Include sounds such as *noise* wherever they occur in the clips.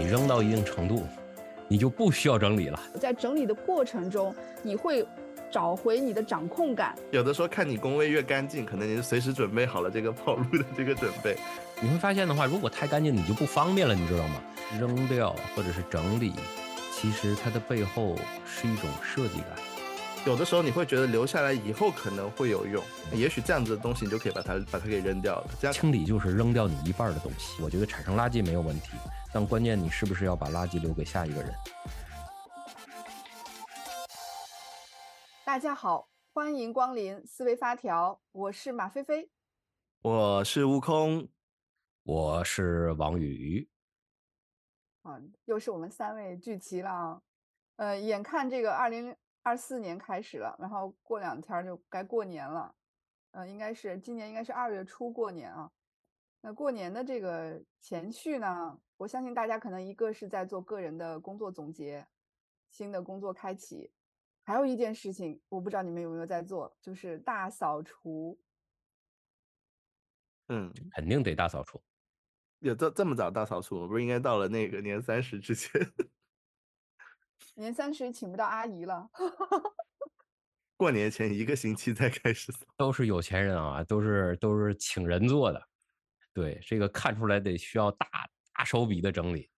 你扔到一定程度，你就不需要整理了。在整理的过程中，你会找回你的掌控感。有的时候看你工位越干净，可能你就随时准备好了这个跑路的这个准备。你会发现的话，如果太干净，你就不方便了，你知道吗？扔掉或者是整理，其实它的背后是一种设计感。有的时候你会觉得留下来以后可能会有用，也许这样子的东西你就可以把它把它给扔掉了。这样清理就是扔掉你一半的东西。我觉得产生垃圾没有问题，但关键你是不是要把垃圾留给下一个人？大家好，欢迎光临思维发条，我是马飞飞，我是悟空，我是王宇。啊，又是我们三位聚齐了啊！呃，眼看这个二零。二四年开始了，然后过两天就该过年了，呃，应该是今年应该是二月初过年啊。那过年的这个前序呢，我相信大家可能一个是在做个人的工作总结，新的工作开启，还有一件事情，我不知道你们有没有在做，就是大扫除。嗯，肯定得大扫除。有这这么早大扫除，不是应该到了那个年三十之前？年三十请不到阿姨了，*laughs* 过年前一个星期才开始，都是有钱人啊，都是都是请人做的，对这个看出来得需要大大手笔的整理。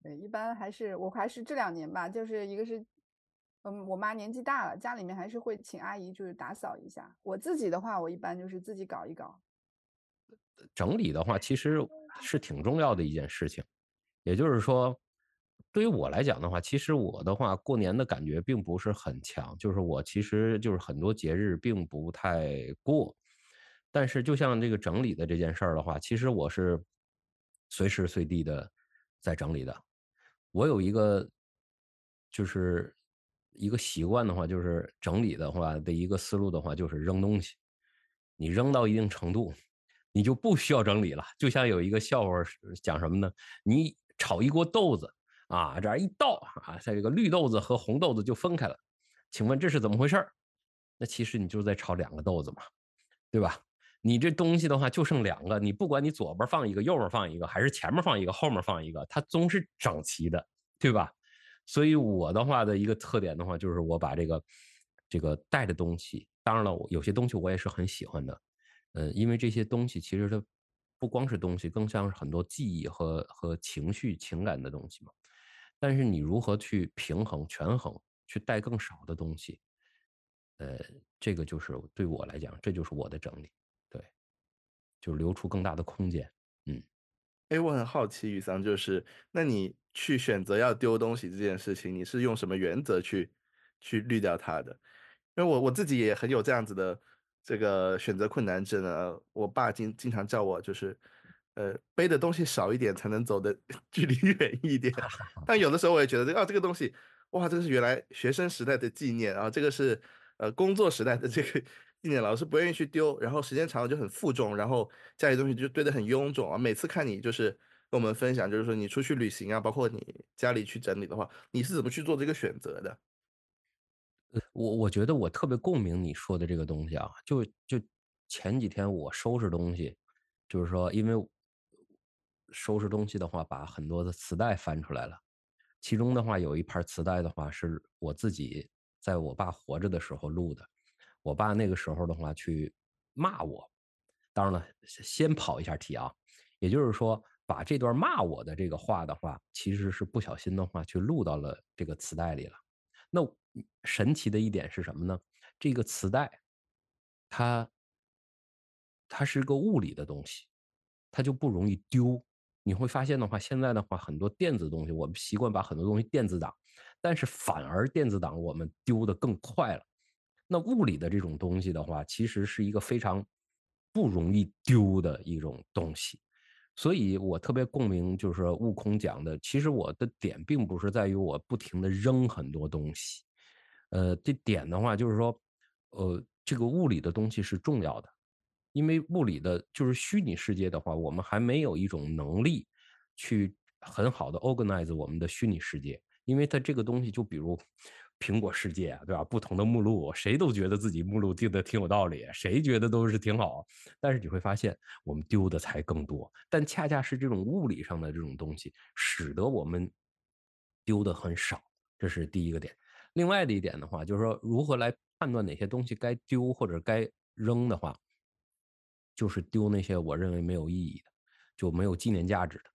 对，一般还是我还是这两年吧，就是一个是，嗯，我妈年纪大了，家里面还是会请阿姨就是打扫一下。我自己的话，我一般就是自己搞一搞。整理的话，其实是挺重要的一件事情，也就是说。对于我来讲的话，其实我的话过年的感觉并不是很强，就是我其实就是很多节日并不太过。但是就像这个整理的这件事儿的话，其实我是随时随地的在整理的。我有一个就是一个习惯的话，就是整理的话的一个思路的话，就是扔东西。你扔到一定程度，你就不需要整理了。就像有一个笑话讲什么呢？你炒一锅豆子。啊，这样一倒啊，在这个绿豆子和红豆子就分开了，请问这是怎么回事儿那其实你就是在炒两个豆子嘛，对吧？你这东西的话就剩两个，你不管你左边放一个，右边放一个，还是前面放一个，后面放一个，它总是整齐的，对吧？所以我的话的一个特点的话，就是我把这个这个带的东西，当然了，有些东西我也是很喜欢的，嗯，因为这些东西其实它不光是东西，更像是很多记忆和和情绪、情感的东西嘛。但是你如何去平衡、权衡，去带更少的东西？呃，这个就是对我来讲，这就是我的整理，对，就留出更大的空间。嗯，哎，我很好奇，雨桑，就是那你去选择要丢东西这件事情，你是用什么原则去去滤掉它的？因为我我自己也很有这样子的这个选择困难症啊。我爸经经常叫我就是。呃，背的东西少一点才能走的 *laughs* 距离远一点。但有的时候我也觉得，这啊这个东西，哇，这个是原来学生时代的纪念啊，这个是呃工作时代的这个纪念，老师不愿意去丢，然后时间长了就很负重，然后家里东西就堆得很臃肿啊。每次看你就是跟我们分享，就是说你出去旅行啊，包括你家里去整理的话，你是怎么去做这个选择的？我我觉得我特别共鸣你说的这个东西啊，就就前几天我收拾东西，就是说因为。收拾东西的话，把很多的磁带翻出来了。其中的话，有一盘磁带的话，是我自己在我爸活着的时候录的。我爸那个时候的话去骂我，当然了，先跑一下题啊，也就是说，把这段骂我的这个话的话，其实是不小心的话去录到了这个磁带里了。那神奇的一点是什么呢？这个磁带，它它是个物理的东西，它就不容易丢。你会发现的话，现在的话，很多电子东西，我们习惯把很多东西电子档，但是反而电子档我们丢的更快了。那物理的这种东西的话，其实是一个非常不容易丢的一种东西。所以我特别共鸣，就是悟空讲的，其实我的点并不是在于我不停的扔很多东西，呃，这点的话就是说，呃，这个物理的东西是重要的。因为物理的，就是虚拟世界的话，我们还没有一种能力去很好的 organize 我们的虚拟世界。因为它这个东西，就比如苹果世界，对吧？不同的目录，谁都觉得自己目录定的挺有道理，谁觉得都是挺好。但是你会发现，我们丢的才更多。但恰恰是这种物理上的这种东西，使得我们丢的很少。这是第一个点。另外的一点的话，就是说如何来判断哪些东西该丢或者该扔的话，就是丢那些我认为没有意义的，就没有纪念价值的。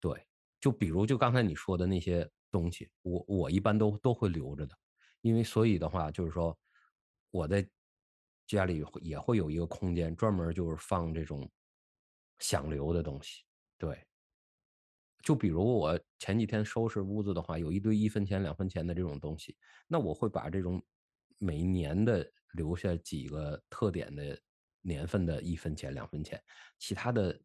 对，就比如就刚才你说的那些。东西，我我一般都都会留着的，因为所以的话，就是说我在家里也会有一个空间，专门就是放这种想留的东西。对，就比如我前几天收拾屋子的话，有一堆一分钱、两分钱的这种东西，那我会把这种每年的留下几个特点的年份的一分钱、两分钱，其他的。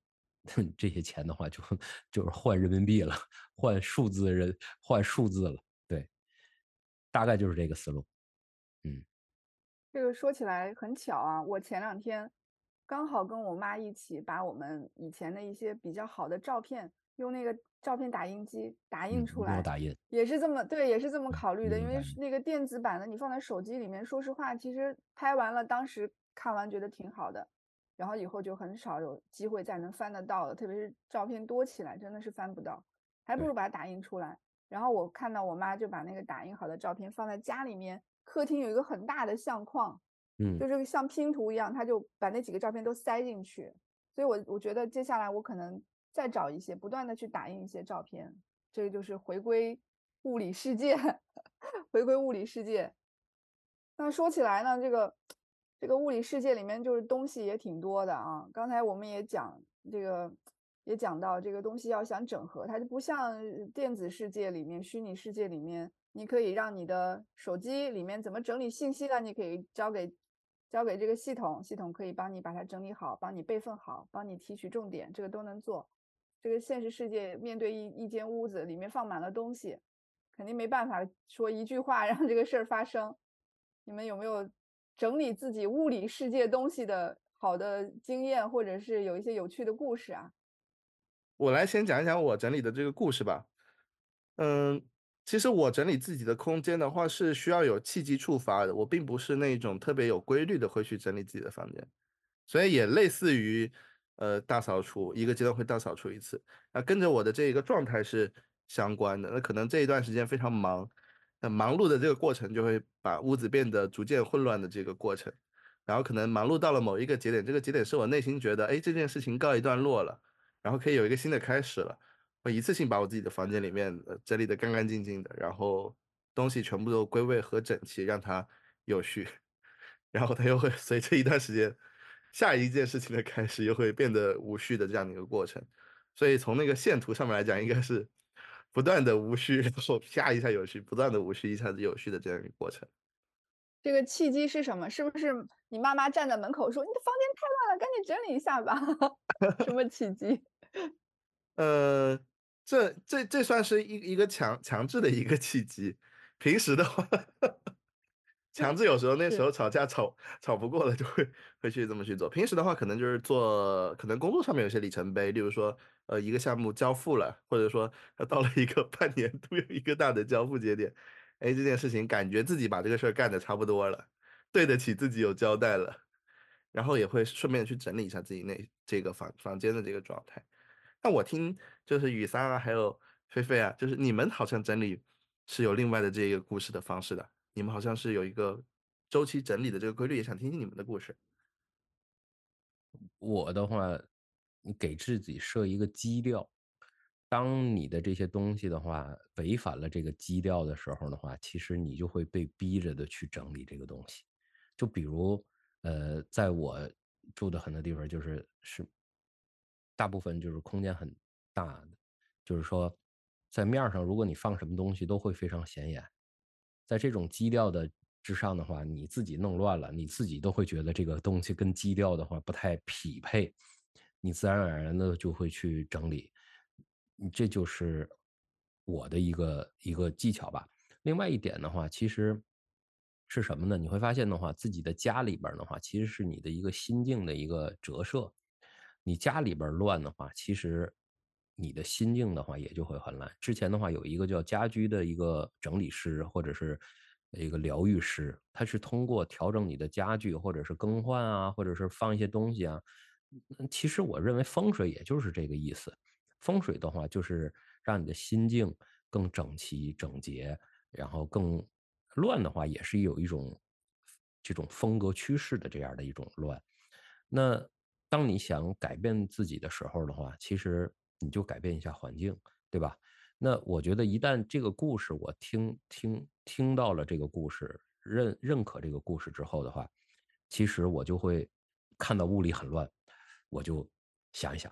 这些钱的话，就 *laughs* 就是换人民币了，换数字人，换数字了。对，大概就是这个思路。嗯，这个说起来很巧啊，我前两天刚好跟我妈一起把我们以前的一些比较好的照片，用那个照片打印机打印出来。打印也是这么对，也是这么考虑的，因为那个电子版的你放在手机里面，说实话，其实拍完了，当时看完觉得挺好的。然后以后就很少有机会再能翻得到了，特别是照片多起来，真的是翻不到，还不如把它打印出来。然后我看到我妈就把那个打印好的照片放在家里面，客厅有一个很大的相框，嗯，就是像拼图一样，她就把那几个照片都塞进去。所以，我我觉得接下来我可能再找一些，不断的去打印一些照片，这个就是回归物理世界，*laughs* 回归物理世界。那说起来呢，这个。这个物理世界里面就是东西也挺多的啊。刚才我们也讲这个，也讲到这个东西要想整合，它就不像电子世界里面、虚拟世界里面，你可以让你的手机里面怎么整理信息的，你可以交给交给这个系统，系统可以帮你把它整理好，帮你备份好，帮你提取重点，这个都能做。这个现实世界面对一一间屋子里面放满了东西，肯定没办法说一句话让这个事儿发生。你们有没有？整理自己物理世界东西的好的经验，或者是有一些有趣的故事啊。我来先讲一讲我整理的这个故事吧。嗯，其实我整理自己的空间的话，是需要有契机触发的。我并不是那种特别有规律的会去整理自己的房间，所以也类似于呃大扫除，一个阶段会大扫除一次。那跟着我的这一个状态是相关的。那可能这一段时间非常忙。那忙碌的这个过程就会把屋子变得逐渐混乱的这个过程，然后可能忙碌到了某一个节点，这个节点是我内心觉得，哎，这件事情告一段落了，然后可以有一个新的开始了，我一次性把我自己的房间里面整理的干干净净的，然后东西全部都归位和整齐，让它有序，然后它又会随着一段时间，下一件事情的开始又会变得无序的这样的一个过程，所以从那个线图上面来讲，应该是。不断的无序，然后啪一下有序，不断的无序，一下子有序的这样一个过程。这个契机是什么？是不是你妈妈站在门口说：“你的房间太乱了，赶紧整理一下吧？”什么契机？*laughs* 呃，这这这算是一一个强强制的一个契机。平时的话。强制有时候那时候吵架吵吵不过了，就会会去这么去做。平时的话，可能就是做，可能工作上面有些里程碑，例如说，呃，一个项目交付了，或者说到了一个 *laughs* 半年度有一个大的交付节点，哎，这件事情感觉自己把这个事儿干的差不多了，对得起自己有交代了，然后也会顺便去整理一下自己那这个房房间的这个状态。那我听就是雨三啊，还有菲菲啊，就是你们好像整理是有另外的这个故事的方式的。你们好像是有一个周期整理的这个规律，也想听听你们的故事。我的话，你给自己设一个基调，当你的这些东西的话违反了这个基调的时候的话，其实你就会被逼着的去整理这个东西。就比如，呃，在我住的很多地方，就是是大部分就是空间很大的，就是说在面上，如果你放什么东西都会非常显眼。在这种基调的之上的话，你自己弄乱了，你自己都会觉得这个东西跟基调的话不太匹配，你自然而然的就会去整理。这就是我的一个一个技巧吧。另外一点的话，其实是什么呢？你会发现的话，自己的家里边的话，其实是你的一个心境的一个折射。你家里边乱的话，其实。你的心境的话也就会很乱。之前的话有一个叫家居的一个整理师或者是一个疗愈师，他是通过调整你的家具，或者是更换啊，或者是放一些东西啊。其实我认为风水也就是这个意思。风水的话，就是让你的心境更整齐整洁，然后更乱的话，也是有一种这种风格趋势的这样的一种乱。那当你想改变自己的时候的话，其实你就改变一下环境，对吧？那我觉得一旦这个故事我听听听到了这个故事，认认可这个故事之后的话，其实我就会看到屋里很乱，我就想一想，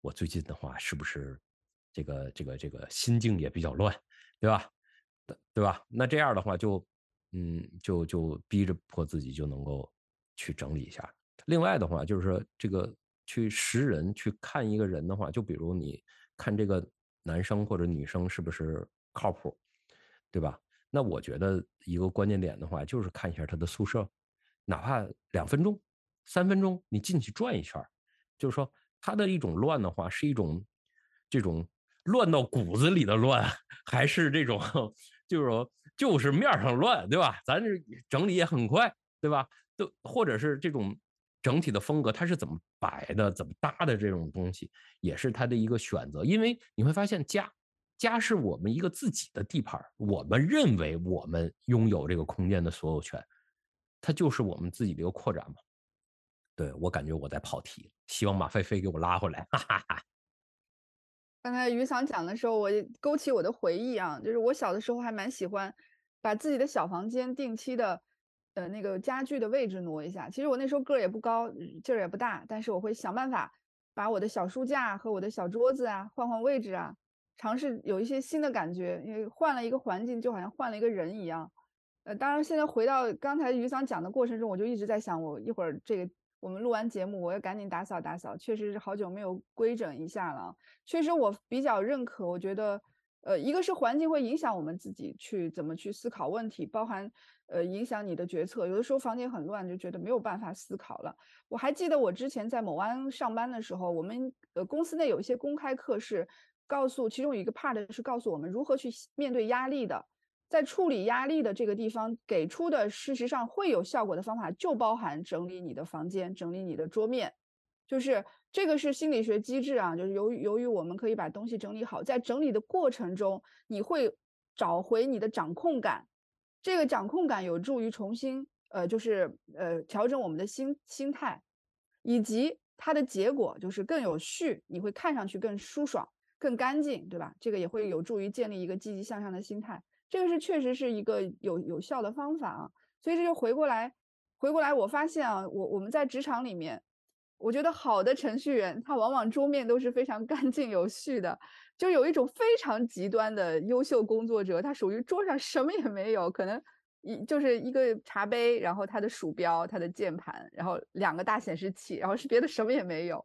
我最近的话是不是这个这个这个心境也比较乱，对吧？对吧？那这样的话就嗯就就逼着迫自己就能够去整理一下。另外的话就是说这个去识人去看一个人的话，就比如你看这个男生或者女生是不是靠谱，对吧？那我觉得一个关键点的话就是看一下他的宿舍，哪怕两分钟、三分钟，你进去转一圈，就是说他的一种乱的话是一种这种乱到骨子里的乱，还是这种 *laughs* 就是说就是面上乱，对吧？咱这整理也很快，对吧？都或者是这种。整体的风格，它是怎么摆的、怎么搭的这种东西，也是他的一个选择。因为你会发现，家家是我们一个自己的地盘，我们认为我们拥有这个空间的所有权，它就是我们自己的一个扩展嘛。对我感觉我在跑题，希望马飞飞给我拉回来。哈哈哈。刚才于桑讲的时候，我勾起我的回忆啊，就是我小的时候还蛮喜欢把自己的小房间定期的。呃，那个家具的位置挪一下。其实我那时候个儿也不高，劲儿也不大，但是我会想办法把我的小书架和我的小桌子啊换换位置啊，尝试有一些新的感觉。因为换了一个环境，就好像换了一个人一样。呃，当然现在回到刚才于桑讲的过程中，我就一直在想，我一会儿这个我们录完节目，我要赶紧打扫打扫。确实是好久没有规整一下了。确实我比较认可，我觉得。呃，一个是环境会影响我们自己去怎么去思考问题，包含呃影响你的决策。有的时候房间很乱，就觉得没有办法思考了。我还记得我之前在某安上班的时候，我们呃公司内有一些公开课是告诉，其中有一个 part 是告诉我们如何去面对压力的，在处理压力的这个地方给出的事实上会有效果的方法，就包含整理你的房间，整理你的桌面，就是。这个是心理学机制啊，就是由于由于我们可以把东西整理好，在整理的过程中，你会找回你的掌控感，这个掌控感有助于重新呃，就是呃调整我们的心心态，以及它的结果就是更有序，你会看上去更舒爽、更干净，对吧？这个也会有助于建立一个积极向上的心态，这个是确实是一个有有效的方法啊。所以这就回过来，回过来我发现啊，我我们在职场里面。我觉得好的程序员，他往往桌面都是非常 *laughs* 干净有序的。就有一种非常极端的优秀工作者，他属于桌上什么也没有，可能一就是一个茶杯，然后他的鼠标、他的键盘，然后两个大显示器，然后是别的什么也没有，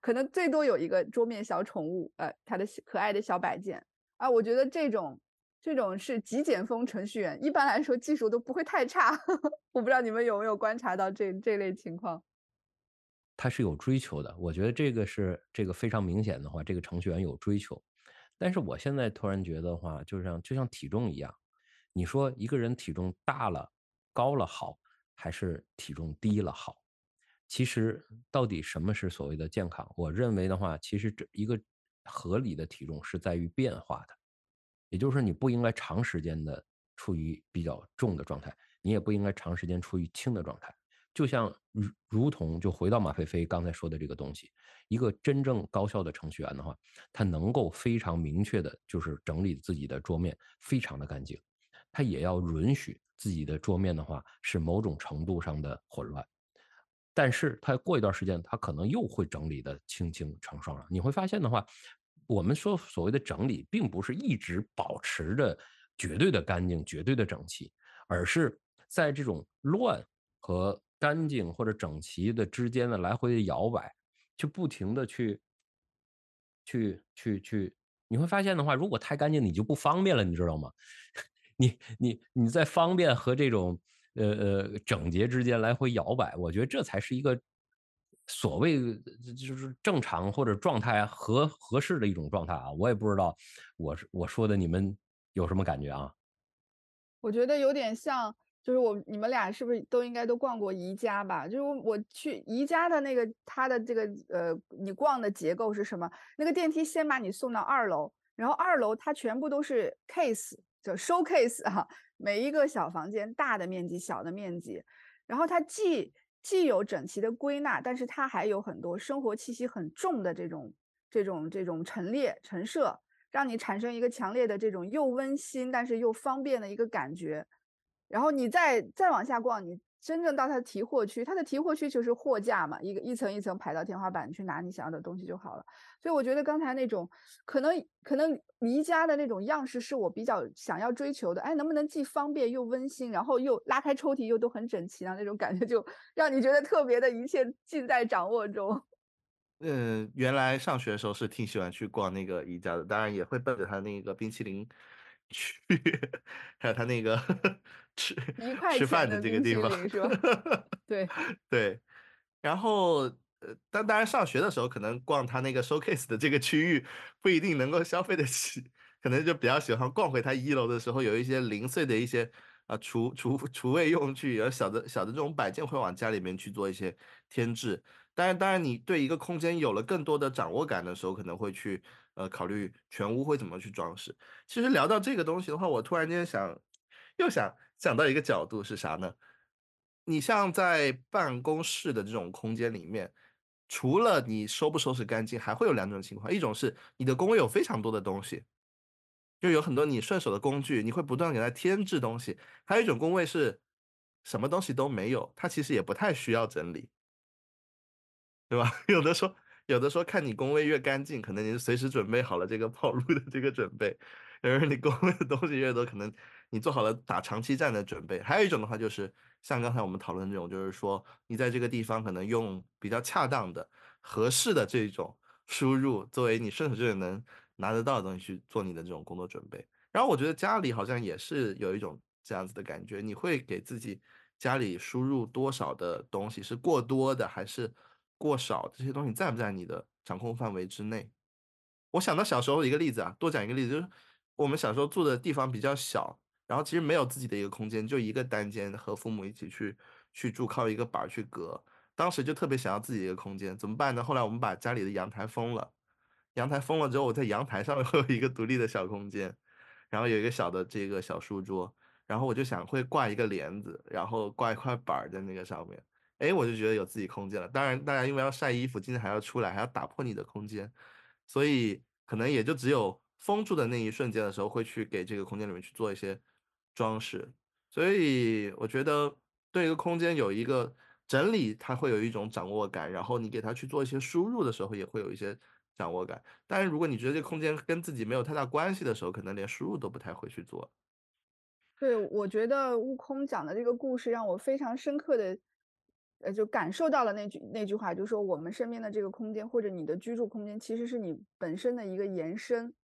可能最多有一个桌面小宠物，呃，他的可爱的小摆件啊。我觉得这种这种是极简风程序员，一般来说技术都不会太差。*laughs* 我不知道你们有没有观察到这这类情况。他是有追求的，我觉得这个是这个非常明显的话，这个程序员有追求。但是我现在突然觉得话，就像就像体重一样，你说一个人体重大了、高了好，还是体重低了好？其实到底什么是所谓的健康？我认为的话，其实这一个合理的体重是在于变化的，也就是说，你不应该长时间的处于比较重的状态，你也不应该长时间处于轻的状态。就像如如同就回到马飞飞刚才说的这个东西，一个真正高效的程序员的话，他能够非常明确的，就是整理自己的桌面非常的干净，他也要允许自己的桌面的话是某种程度上的混乱，但是他过一段时间，他可能又会整理的清清爽爽了。你会发现的话，我们说所谓的整理，并不是一直保持着绝对的干净、绝对的整齐，而是在这种乱和干净或者整齐的之间的来回的摇摆，就不停的去，去去去，你会发现的话，如果太干净，你就不方便了，你知道吗？*laughs* 你你你在方便和这种呃呃整洁之间来回摇摆，我觉得这才是一个所谓就是正常或者状态合合适的一种状态啊。我也不知道，我是我说的，你们有什么感觉啊？我觉得有点像，就是我你们俩是不是都应该都逛过宜家吧？就是我我去宜家的那个它的这个呃，你逛的结构是什么？那个电梯先把你送到二楼，然后二楼它全部都是 case，就 showcase 啊，每一个小房间大的面积、小的面积，然后它既既有整齐的归纳，但是它还有很多生活气息很重的这种这种这种陈列陈设。让你产生一个强烈的这种又温馨但是又方便的一个感觉，然后你再再往下逛，你真正到它的提货区，它的提货区就是货架嘛，一个一层一层排到天花板去拿你想要的东西就好了。所以我觉得刚才那种可能可能宜家的那种样式是我比较想要追求的，哎，能不能既方便又温馨，然后又拉开抽屉又都很整齐啊，那种感觉就让你觉得特别的一切尽在掌握中。嗯，原来上学的时候是挺喜欢去逛那个宜家的，当然也会奔着他那个冰淇淋去，*laughs* 还有他那个吃 *laughs* 吃饭的这个地方？*laughs* 对。*laughs* 对。然后，呃，但当然上学的时候，可能逛他那个 showcase 的这个区域不一定能够消费得起，可能就比较喜欢逛回他一楼的时候，有一些零碎的一些啊厨厨厨卫用具，有小的小的这种摆件，会往家里面去做一些添置。当然，当然，你对一个空间有了更多的掌握感的时候，可能会去呃考虑全屋会怎么去装饰。其实聊到这个东西的话，我突然间想，又想想到一个角度是啥呢？你像在办公室的这种空间里面，除了你收不收拾干净，还会有两种情况，一种是你的工位有非常多的东西，就有很多你顺手的工具，你会不断给它添置东西；还有一种工位是什么东西都没有，它其实也不太需要整理。对吧？*laughs* 有的说，有的说，看你工位越干净，可能你随时准备好了这个跑路的这个准备；而你工位的东西越多，可能你做好了打长期战的准备。还有一种的话，就是像刚才我们讨论这种，就是说你在这个地方可能用比较恰当的、合适的这种输入，作为你顺手就能拿得到的东西去做你的这种工作准备。然后我觉得家里好像也是有一种这样子的感觉，你会给自己家里输入多少的东西，是过多的还是？过少这些东西在不在你的掌控范围之内？我想到小时候一个例子啊，多讲一个例子，就是我们小时候住的地方比较小，然后其实没有自己的一个空间，就一个单间，和父母一起去去住，靠一个板去隔。当时就特别想要自己一个空间，怎么办呢？后来我们把家里的阳台封了，阳台封了之后，我在阳台上面会有一个独立的小空间，然后有一个小的这个小书桌，然后我就想会挂一个帘子，然后挂一块板在那个上面。哎，我就觉得有自己空间了。当然，大家因为要晒衣服，今天还要出来，还要打破你的空间，所以可能也就只有封住的那一瞬间的时候，会去给这个空间里面去做一些装饰。所以我觉得，对一个空间有一个整理，它会有一种掌握感。然后你给它去做一些输入的时候，也会有一些掌握感。但是如果你觉得这个空间跟自己没有太大关系的时候，可能连输入都不太会去做。对，我觉得悟空讲的这个故事让我非常深刻的。呃，就感受到了那句那句话，就是说我们身边的这个空间，或者你的居住空间，其实是你本身的一个延伸。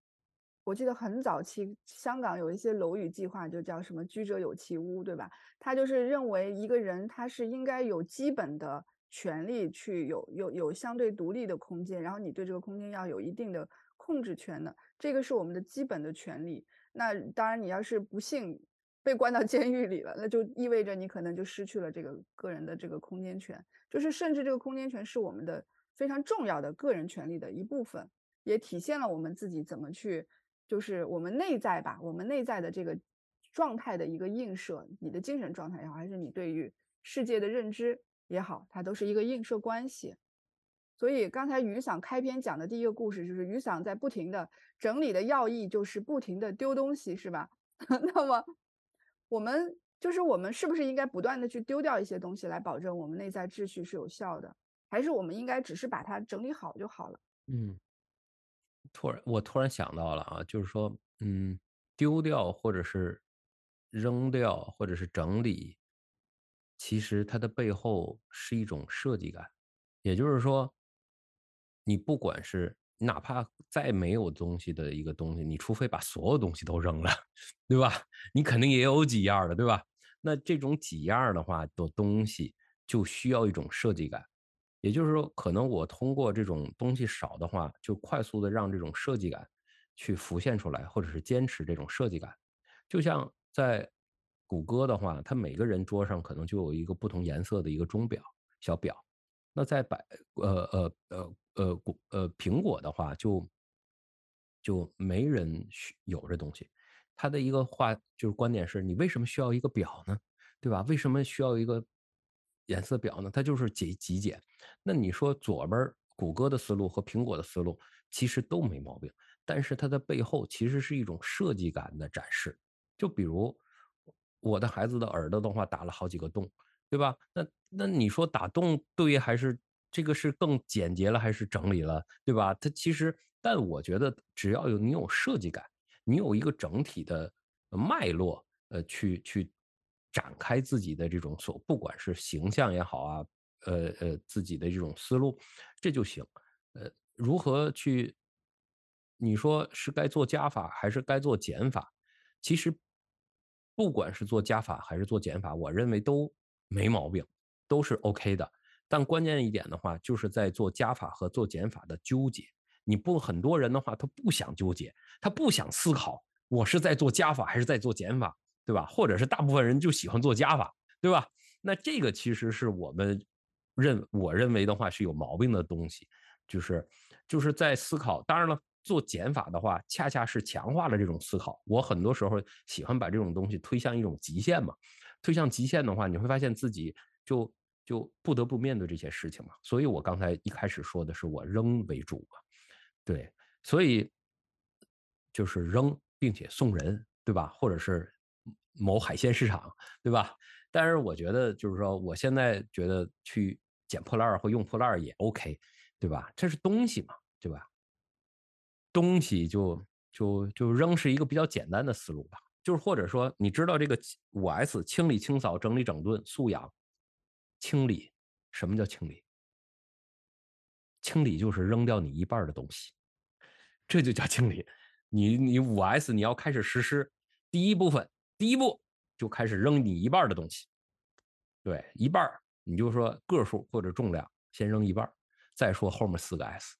我记得很早期，香港有一些楼宇计划，就叫什么“居者有其屋”，对吧？他就是认为一个人他是应该有基本的权利去有有有相对独立的空间，然后你对这个空间要有一定的控制权的，这个是我们的基本的权利。那当然，你要是不幸。被关到 *laughs* 监狱里了，那就意味着你可能就失去了这个个人的这个空间权，就是甚至这个空间权是我们的非常重要的个人权利的一部分，也体现了我们自己怎么去，就是我们内在吧，我们内在的这个状态的一个映射，你的精神状态也好，还是你对于世界的认知也好，它都是一个映射关系。所以刚才于嗓开篇讲的第一个故事，就是于嗓在不停的整理的要义，就是不停的丢东西，是吧？*laughs* 那么。我们就是我们，是不是应该不断的去丢掉一些东西，来保证我们内在秩序是有效的？还是我们应该只是把它整理好就好了？嗯，突然我突然想到了啊，就是说，嗯，丢掉或者是扔掉或者是整理，其实它的背后是一种设计感，也就是说，你不管是。哪怕再没有东西的一个东西，你除非把所有东西都扔了，*laughs* 对吧？你肯定也有几样的，对吧？那这种几样的话的东西，就需要一种设计感。也就是说，可能我通过这种东西少的话，就快速的让这种设计感去浮现出来，或者是坚持这种设计感。就像在谷歌的话，它每个人桌上可能就有一个不同颜色的一个钟表小表。那在百呃呃呃呃谷呃苹果的话，就就没人有这东西。他的一个话就是观点是：你为什么需要一个表呢？对吧？为什么需要一个颜色表呢？它就是极极简。那你说左边谷歌的思路和苹果的思路其实都没毛病，但是它的背后其实是一种设计感的展示。就比如我的孩子的耳朵的话，打了好几个洞，对吧？那那你说打洞对还是这个是更简洁了，还是整理了，对吧？它其实，但我觉得只要有你有设计感。你有一个整体的脉络，呃，去去展开自己的这种所，不管是形象也好啊，呃呃，自己的这种思路，这就行。呃，如何去？你说是该做加法还是该做减法？其实，不管是做加法还是做减法，我认为都没毛病，都是 OK 的。但关键一点的话，就是在做加法和做减法的纠结。你不很多人的话，他不想纠结，他不想思考，我是在做加法还是在做减法，对吧？或者是大部分人就喜欢做加法，对吧？那这个其实是我们认我认为的话是有毛病的东西，就是就是在思考。当然了，做减法的话，恰恰是强化了这种思考。我很多时候喜欢把这种东西推向一种极限嘛，推向极限的话，你会发现自己就就不得不面对这些事情嘛。所以我刚才一开始说的是我扔为主嘛。对，所以就是扔，并且送人，对吧？或者是某海鲜市场，对吧？但是我觉得，就是说，我现在觉得去捡破烂或用破烂也 OK，对吧？这是东西嘛，对吧？东西就就就扔是一个比较简单的思路吧。就是或者说，你知道这个五 S 清理、清扫、整理、整顿、素养、清理，什么叫清理？清理就是扔掉你一半的东西。这就叫清理，你你五 S 你要开始实施第一部分，第一步就开始扔你一半的东西，对，一半你就说个数或者重量先扔一半，再说后面四个 S。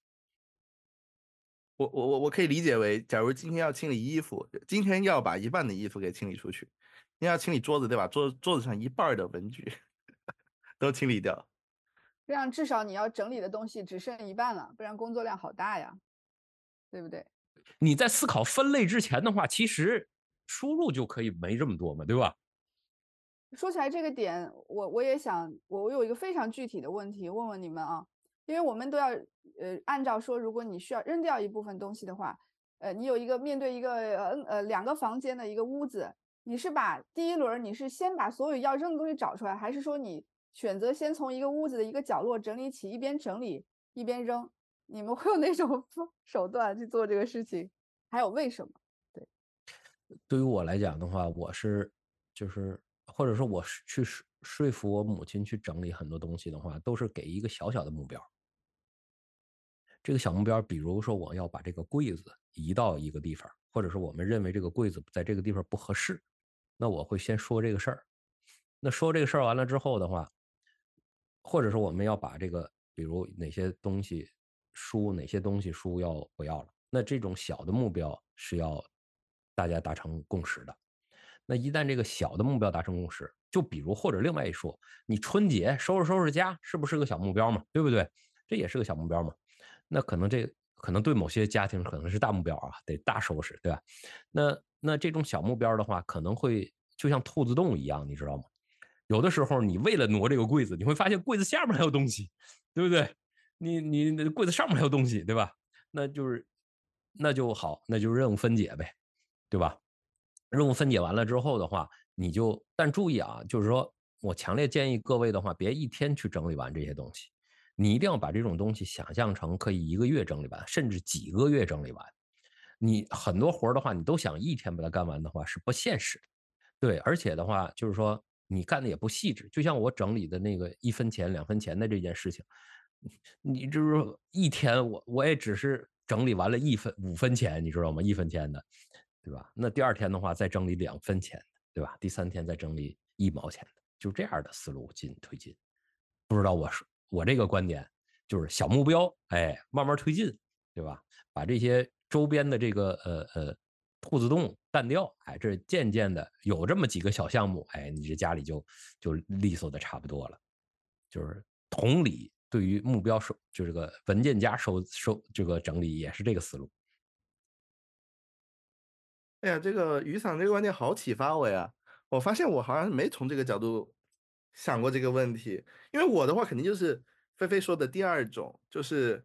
我我我我可以理解为，假如今天要清理衣服，今天要把一半的衣服给清理出去，你要清理桌子对吧？桌桌子上一半的文具 *laughs* 都清理掉，这样至少你要整理的东西只剩一半了，不然工作量好大呀。对不对？你在思考分类之前的话，其实输入就可以没这么多嘛，对吧？说起来这个点，我我也想，我我有一个非常具体的问题问问你们啊，因为我们都要呃按照说，如果你需要扔掉一部分东西的话，呃，你有一个面对一个呃呃两个房间的一个屋子，你是把第一轮你是先把所有要扔的东西找出来，还是说你选择先从一个屋子的一个角落整理起，一边整理一边扔？你们会有哪种 *laughs* 手段去做这个事情？还有为什么？对，于我来讲的话，我是就是或者说我是去说说服我母亲去整理很多东西的话，都是给一个小小的目标。这个小目标，比如说我要把这个柜子移到一个地方，或者是我们认为这个柜子在这个地方不合适，那我会先说这个事儿。那说这个事儿完了之后的话，或者说我们要把这个，比如哪些东西。书哪些东西书要不要了？那这种小的目标是要大家达成共识的。那一旦这个小的目标达成共识，就比如或者另外一说，你春节收拾收拾家，是不是个小目标嘛？对不对？这也是个小目标嘛？那可能这可能对某些家庭可能是大目标啊，得大收拾，对吧？那那这种小目标的话，可能会就像兔子洞一样，你知道吗？有的时候你为了挪这个柜子，你会发现柜子下面还有东西，对不对？你你柜子上面还有东西，对吧？那就是那就好，那就任务分解呗，对吧？任务分解完了之后的话，你就但注意啊，就是说我强烈建议各位的话，别一天去整理完这些东西，你一定要把这种东西想象成可以一个月整理完，甚至几个月整理完。你很多活的话，你都想一天把它干完的话是不现实的，对，而且的话就是说你干的也不细致，就像我整理的那个一分钱两分钱的这件事情。你就是一天，我我也只是整理完了一分五分钱，你知道吗？一分钱的，对吧？那第二天的话再整理两分钱的，对吧？第三天再整理一毛钱的，就这样的思路进推进。不知道我说我这个观点就是小目标，哎，慢慢推进，对吧？把这些周边的这个呃呃兔子洞干掉，哎，这渐渐的有这么几个小项目，哎，你这家里就就利索的差不多了。就是同理，对于目标收，就这个文件夹收收这个整理也是这个思路。哎呀，这个雨伞这个观点好启发我呀！我发现我好像没从这个角度想过这个问题，因为我的话肯定就是菲菲说的第二种，就是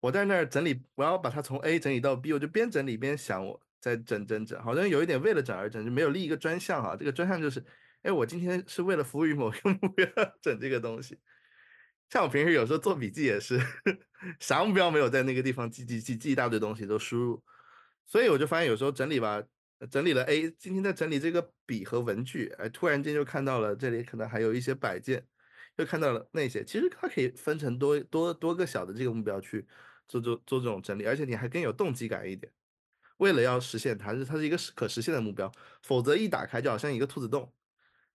我在那儿整理，我要把它从 A 整理到 B，我就边整理边想我在整整整，好像有一点为了整而整，就没有立一个专项哈。这个专项就是，哎，我今天是为了服务于某个 *laughs* 目标整这个东西。像我平时有时候做笔记也是，*laughs* 啥目标没有在那个地方记记记记一大堆东西都输入。所以我就发现有时候整理吧，整理了 A，今天在整理这个笔和文具，哎，突然间就看到了这里可能还有一些摆件，又看到了那些，其实它可以分成多多多个小的这个目标去做做做这种整理，而且你还更有动机感一点。为了要实现它，是它是一个可实现的目标，否则一打开就好像一个兔子洞，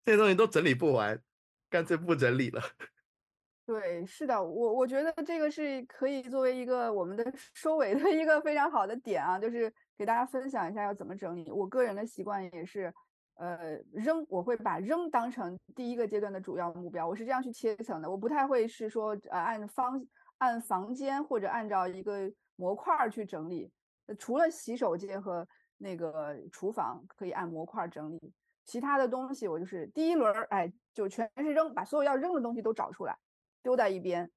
这些东西都整理不完，干脆不整理了。*laughs* 对，是的，我我觉得这个是可以作为一个我们的收尾的一个非常好的点啊，就是给大家分享一下要怎么整理。我个人的习惯也是，呃，扔我会把扔当成第一个阶段的主要目标，我是这样去切层的，我不太会是说呃按方按房间或者按照一个模块去整理，除了洗手间和那个厨房可以按模块整理，其他的东西我就是第一轮儿哎就全是扔，把所有要扔的东西都找出来。丢在一边，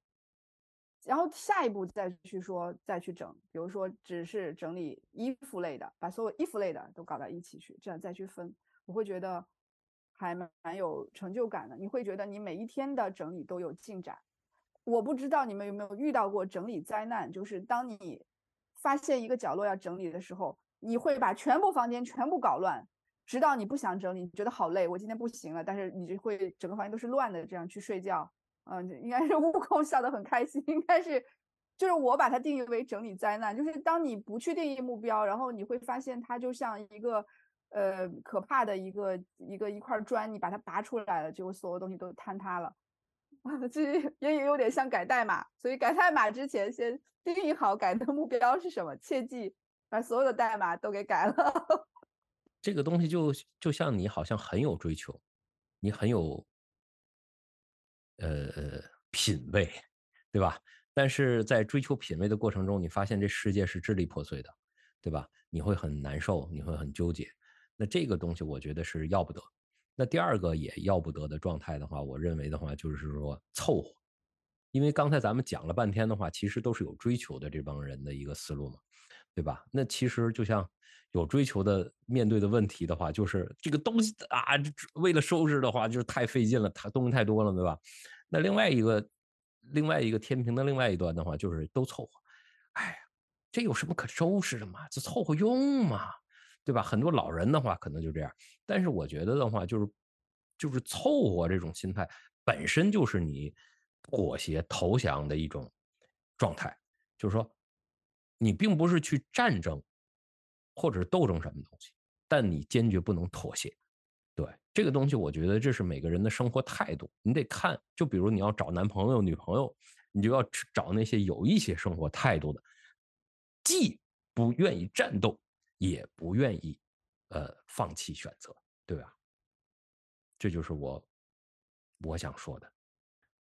然后下一步再去说，再去整。比如说，只是整理衣服类的，把所有衣服类的都搞到一起去，这样再去分，我会觉得还蛮有成就感的。你会觉得你每一天的整理都有进展。我不知道你们有没有遇到过整理灾难，就是当你发现一个角落要整理的时候，你会把全部房间全部搞乱，直到你不想整理，你觉得好累，我今天不行了，但是你就会整个房间都是乱的，这样去睡觉。嗯，应该是悟空笑得很开心，应该是，就是我把它定义为整理灾难，就是当你不去定义目标，然后你会发现它就像一个，呃，可怕的一个一个一块砖，你把它拔出来了，结果所有东西都坍塌了，*laughs* 啊这也也有点像改代码，所以改代码之前先定义好改的目标是什么，切记把所有的代码都给改了。*laughs* 这个东西就就像你好像很有追求，你很有。呃，品味，对吧？但是在追求品味的过程中，你发现这世界是支离破碎的，对吧？你会很难受，你会很纠结。那这个东西我觉得是要不得。那第二个也要不得的状态的话，我认为的话就是说凑合。因为刚才咱们讲了半天的话，其实都是有追求的这帮人的一个思路嘛，对吧？那其实就像有追求的面对的问题的话，就是这个东西啊，为了收拾的话，就是太费劲了，它东西太多了，对吧？那另外一个，另外一个天平的另外一端的话，就是都凑合。哎呀，这有什么可收拾的嘛？就凑合用嘛，对吧？很多老人的话可能就这样。但是我觉得的话，就是就是凑合这种心态本身就是你妥协投降的一种状态。就是说，你并不是去战争或者斗争什么东西，但你坚决不能妥协。对这个东西，我觉得这是每个人的生活态度。你得看，就比如你要找男朋友、女朋友，你就要找那些有一些生活态度的，既不愿意战斗，也不愿意呃放弃选择，对吧？这就是我我想说的。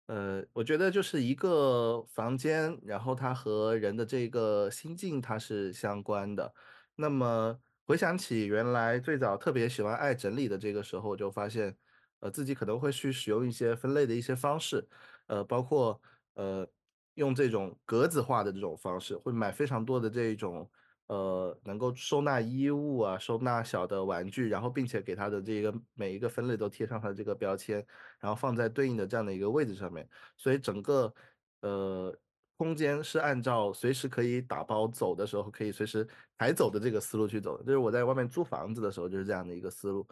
呃，我觉得就是一个房间，然后它和人的这个心境它是相关的。那么。回想起原来最早特别喜欢爱整理的这个时候，我就发现，呃，自己可能会去使用一些分类的一些方式，呃，包括呃用这种格子化的这种方式，会买非常多的这种呃能够收纳衣物啊、收纳小的玩具，然后并且给它的这个每一个分类都贴上它的这个标签，然后放在对应的这样的一个位置上面，所以整个呃。空间是按照随时可以打包走的时候可以随时抬走的这个思路去走的，就是我在外面租房子的时候就是这样的一个思路，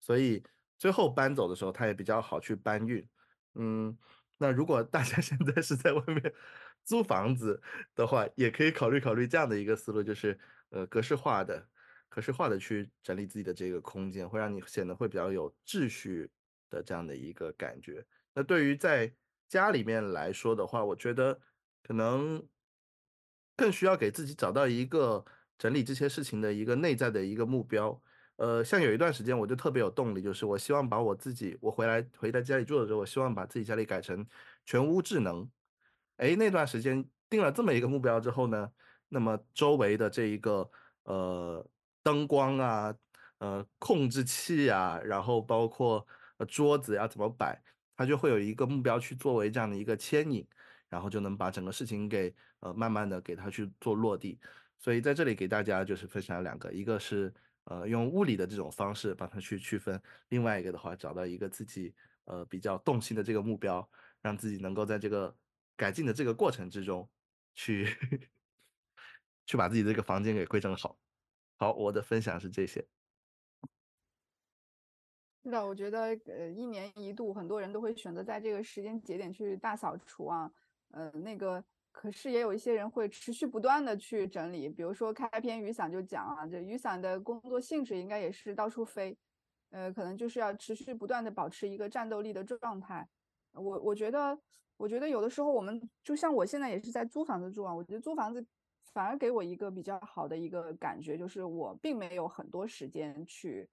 所以最后搬走的时候它也比较好去搬运。嗯，那如果大家 *laughs* 现在是在外面租房子的话，也可以考虑考虑这样的一个思路，就是呃格式化的、格式化的去整理自己的这个空间，会让你显得会比较有秩序的这样的一个感觉。那对于在家里面来说的话，我觉得。可能更需要给自己找到一个整理这些事情的一个内在的一个目标。呃，像有一段时间我就特别有动力，就是我希望把我自己，我回来回到家里住的时候，我希望把自己家里改成全屋智能。哎，那段时间定了这么一个目标之后呢，那么周围的这一个呃灯光啊，呃控制器啊，然后包括桌子要怎么摆，它就会有一个目标去作为这样的一个牵引，然后就能把整个事情给呃慢慢的给它去做落地。所以在这里给大家就是分享两个，一个是呃用物理的这种方式帮它去区分，另外一个的话找到一个自己呃比较动心的这个目标，让自己能够在这个改进的这个过程之中去 *laughs* 去把自己这个房间给规整好。好，我的分享是这些。是的，我觉得呃一年一度很多人都会选择在这个时间节点去大扫除啊，呃那个。可是也有一些人会持续不断的去整理，比如说开篇雨伞就讲啊，这雨伞的工作性质应该也是到处飞，呃，可能就是要持续不断的保持一个战斗力的状态。我我觉得，我觉得有的时候我们就像我现在也是在租房子住啊，我觉得租房子反而给我一个比较好的一个感觉，就是我并没有很多时间去，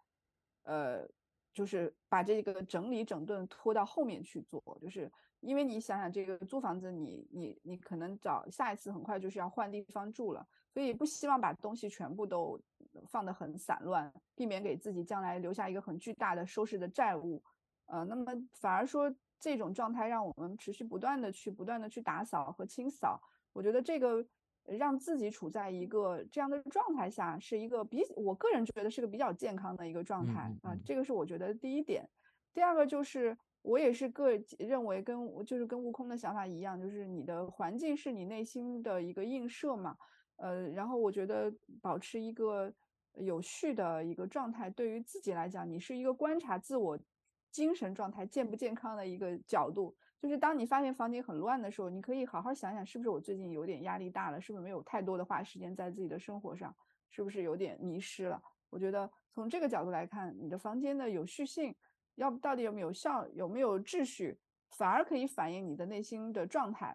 呃，就是把这个整理整顿拖到后面去做，就是。因为你想想，这个租房子，你你你可能找下一次很快就是要换地方住了，所以不希望把东西全部都放得很散乱，避免给自己将来留下一个很巨大的收拾的债务。呃，那么反而说这种状态让我们持续不断的去不断的去打扫和清扫，我觉得这个让自己处在一个这样的状态下，是一个比我个人觉得是个比较健康的一个状态啊，这个是我觉得第一点。第二个就是。我也是个认为跟就是跟悟空的想法一样，就是你的环境是你内心的一个映射嘛，呃，然后我觉得保持一个有序的一个状态，对于自己来讲，你是一个观察自我精神状态健不健康的一个角度。就是当你发现房间很乱的时候，你可以好好想想，是不是我最近有点压力大了，是不是没有太多的花时间在自己的生活上，是不是有点迷失了？我觉得从这个角度来看，你的房间的有序性。要到底有没有效，有没有秩序，反而可以反映你的内心的状态。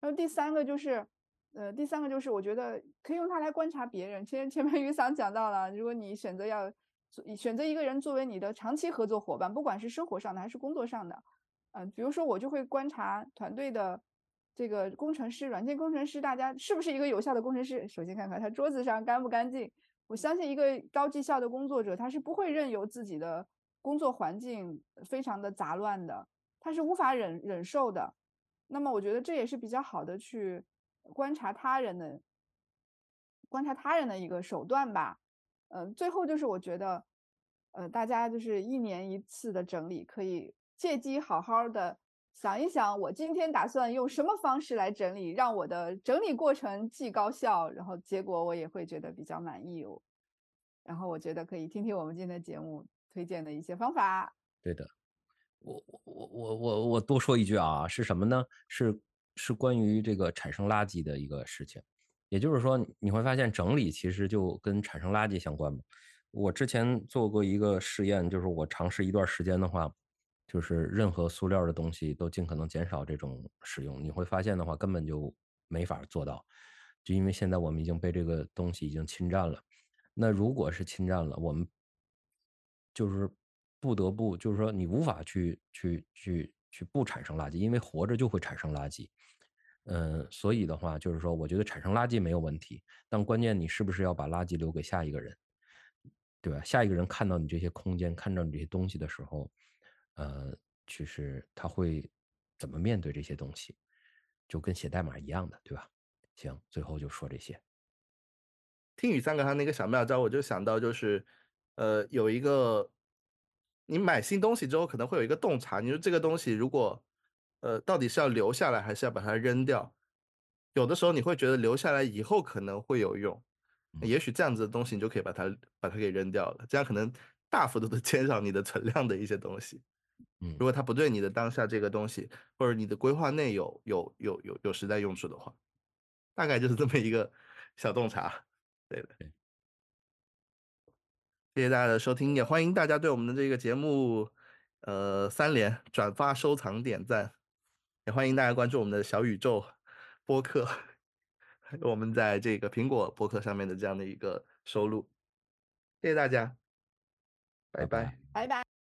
然后第三个就是，呃，第三个就是我觉得可以用它来观察别人。其实前面 *laughs* 雨伞讲到了，如果你选择要选择一个人作为你的长期合作伙伴，不管是生活上的还是工作上的，嗯，比如说我就会观察团队的这个工程师、软件工程师，大家是不是一个有效的工程师？首先看看他桌子上干不干净。我相信一个高绩效的工作者，他是不会任由自己的。工作环境非常的杂乱的，他是无法忍忍受的。那么我觉得这也是比较好的去观察他人的观察他人的一个手段吧。嗯，最后就是我觉得，呃，大家就是一年一次的整理，可以借机好好的想一想，我今天打算用什么方式来整理，让我的整理过程既高效，然后结果我也会觉得比较满意哦。然后我觉得可以听听我们今天的节目。推荐的一些方法，对的，我我我我我我多说一句啊，是什么呢？是是关于这个产生垃圾的一个事情，也就是说你会发现整理其实就跟产生垃圾相关嘛。我之前做过一个试验，就是我尝试一段时间的话，就是任何塑料的东西都尽可能减少这种使用，你会发现的话根本就没法做到，就因为现在我们已经被这个东西已经侵占了。那如果是侵占了我们。就是不得不，就是说你无法去去去去不产生垃圾，因为活着就会产生垃圾。嗯，所以的话，就是说，我觉得产生垃圾没有问题，但关键你是不是要把垃圾留给下一个人，对吧？下一个人看到你这些空间，看到你这些东西的时候，呃，其实他会怎么面对这些东西，就跟写代码一样的，对吧？行，最后就说这些。听雨三哥他那个小妙招，我就想到就是。呃，有一个，你买新东西之后可能会有一个洞察，你说这个东西如果，呃，到底是要留下来还是要把它扔掉？有的时候你会觉得留下来以后可能会有用，也许这样子的东西你就可以把它把它给扔掉了，这样可能大幅度的 *laughs* 减少你的存量的一些东西。嗯，如果它不对你的当下这个东西或者你的规划内有有有有有实在用处的话，大概就是这么一个小洞察，对的。谢谢大家的收听，也欢迎大家对我们的这个节目，呃，三连转发、收藏、点赞，也欢迎大家关注我们的小宇宙播客 *laughs* 我们在这个苹果播客上面的这样的一个收录。谢谢大家，拜拜拜拜。拜拜。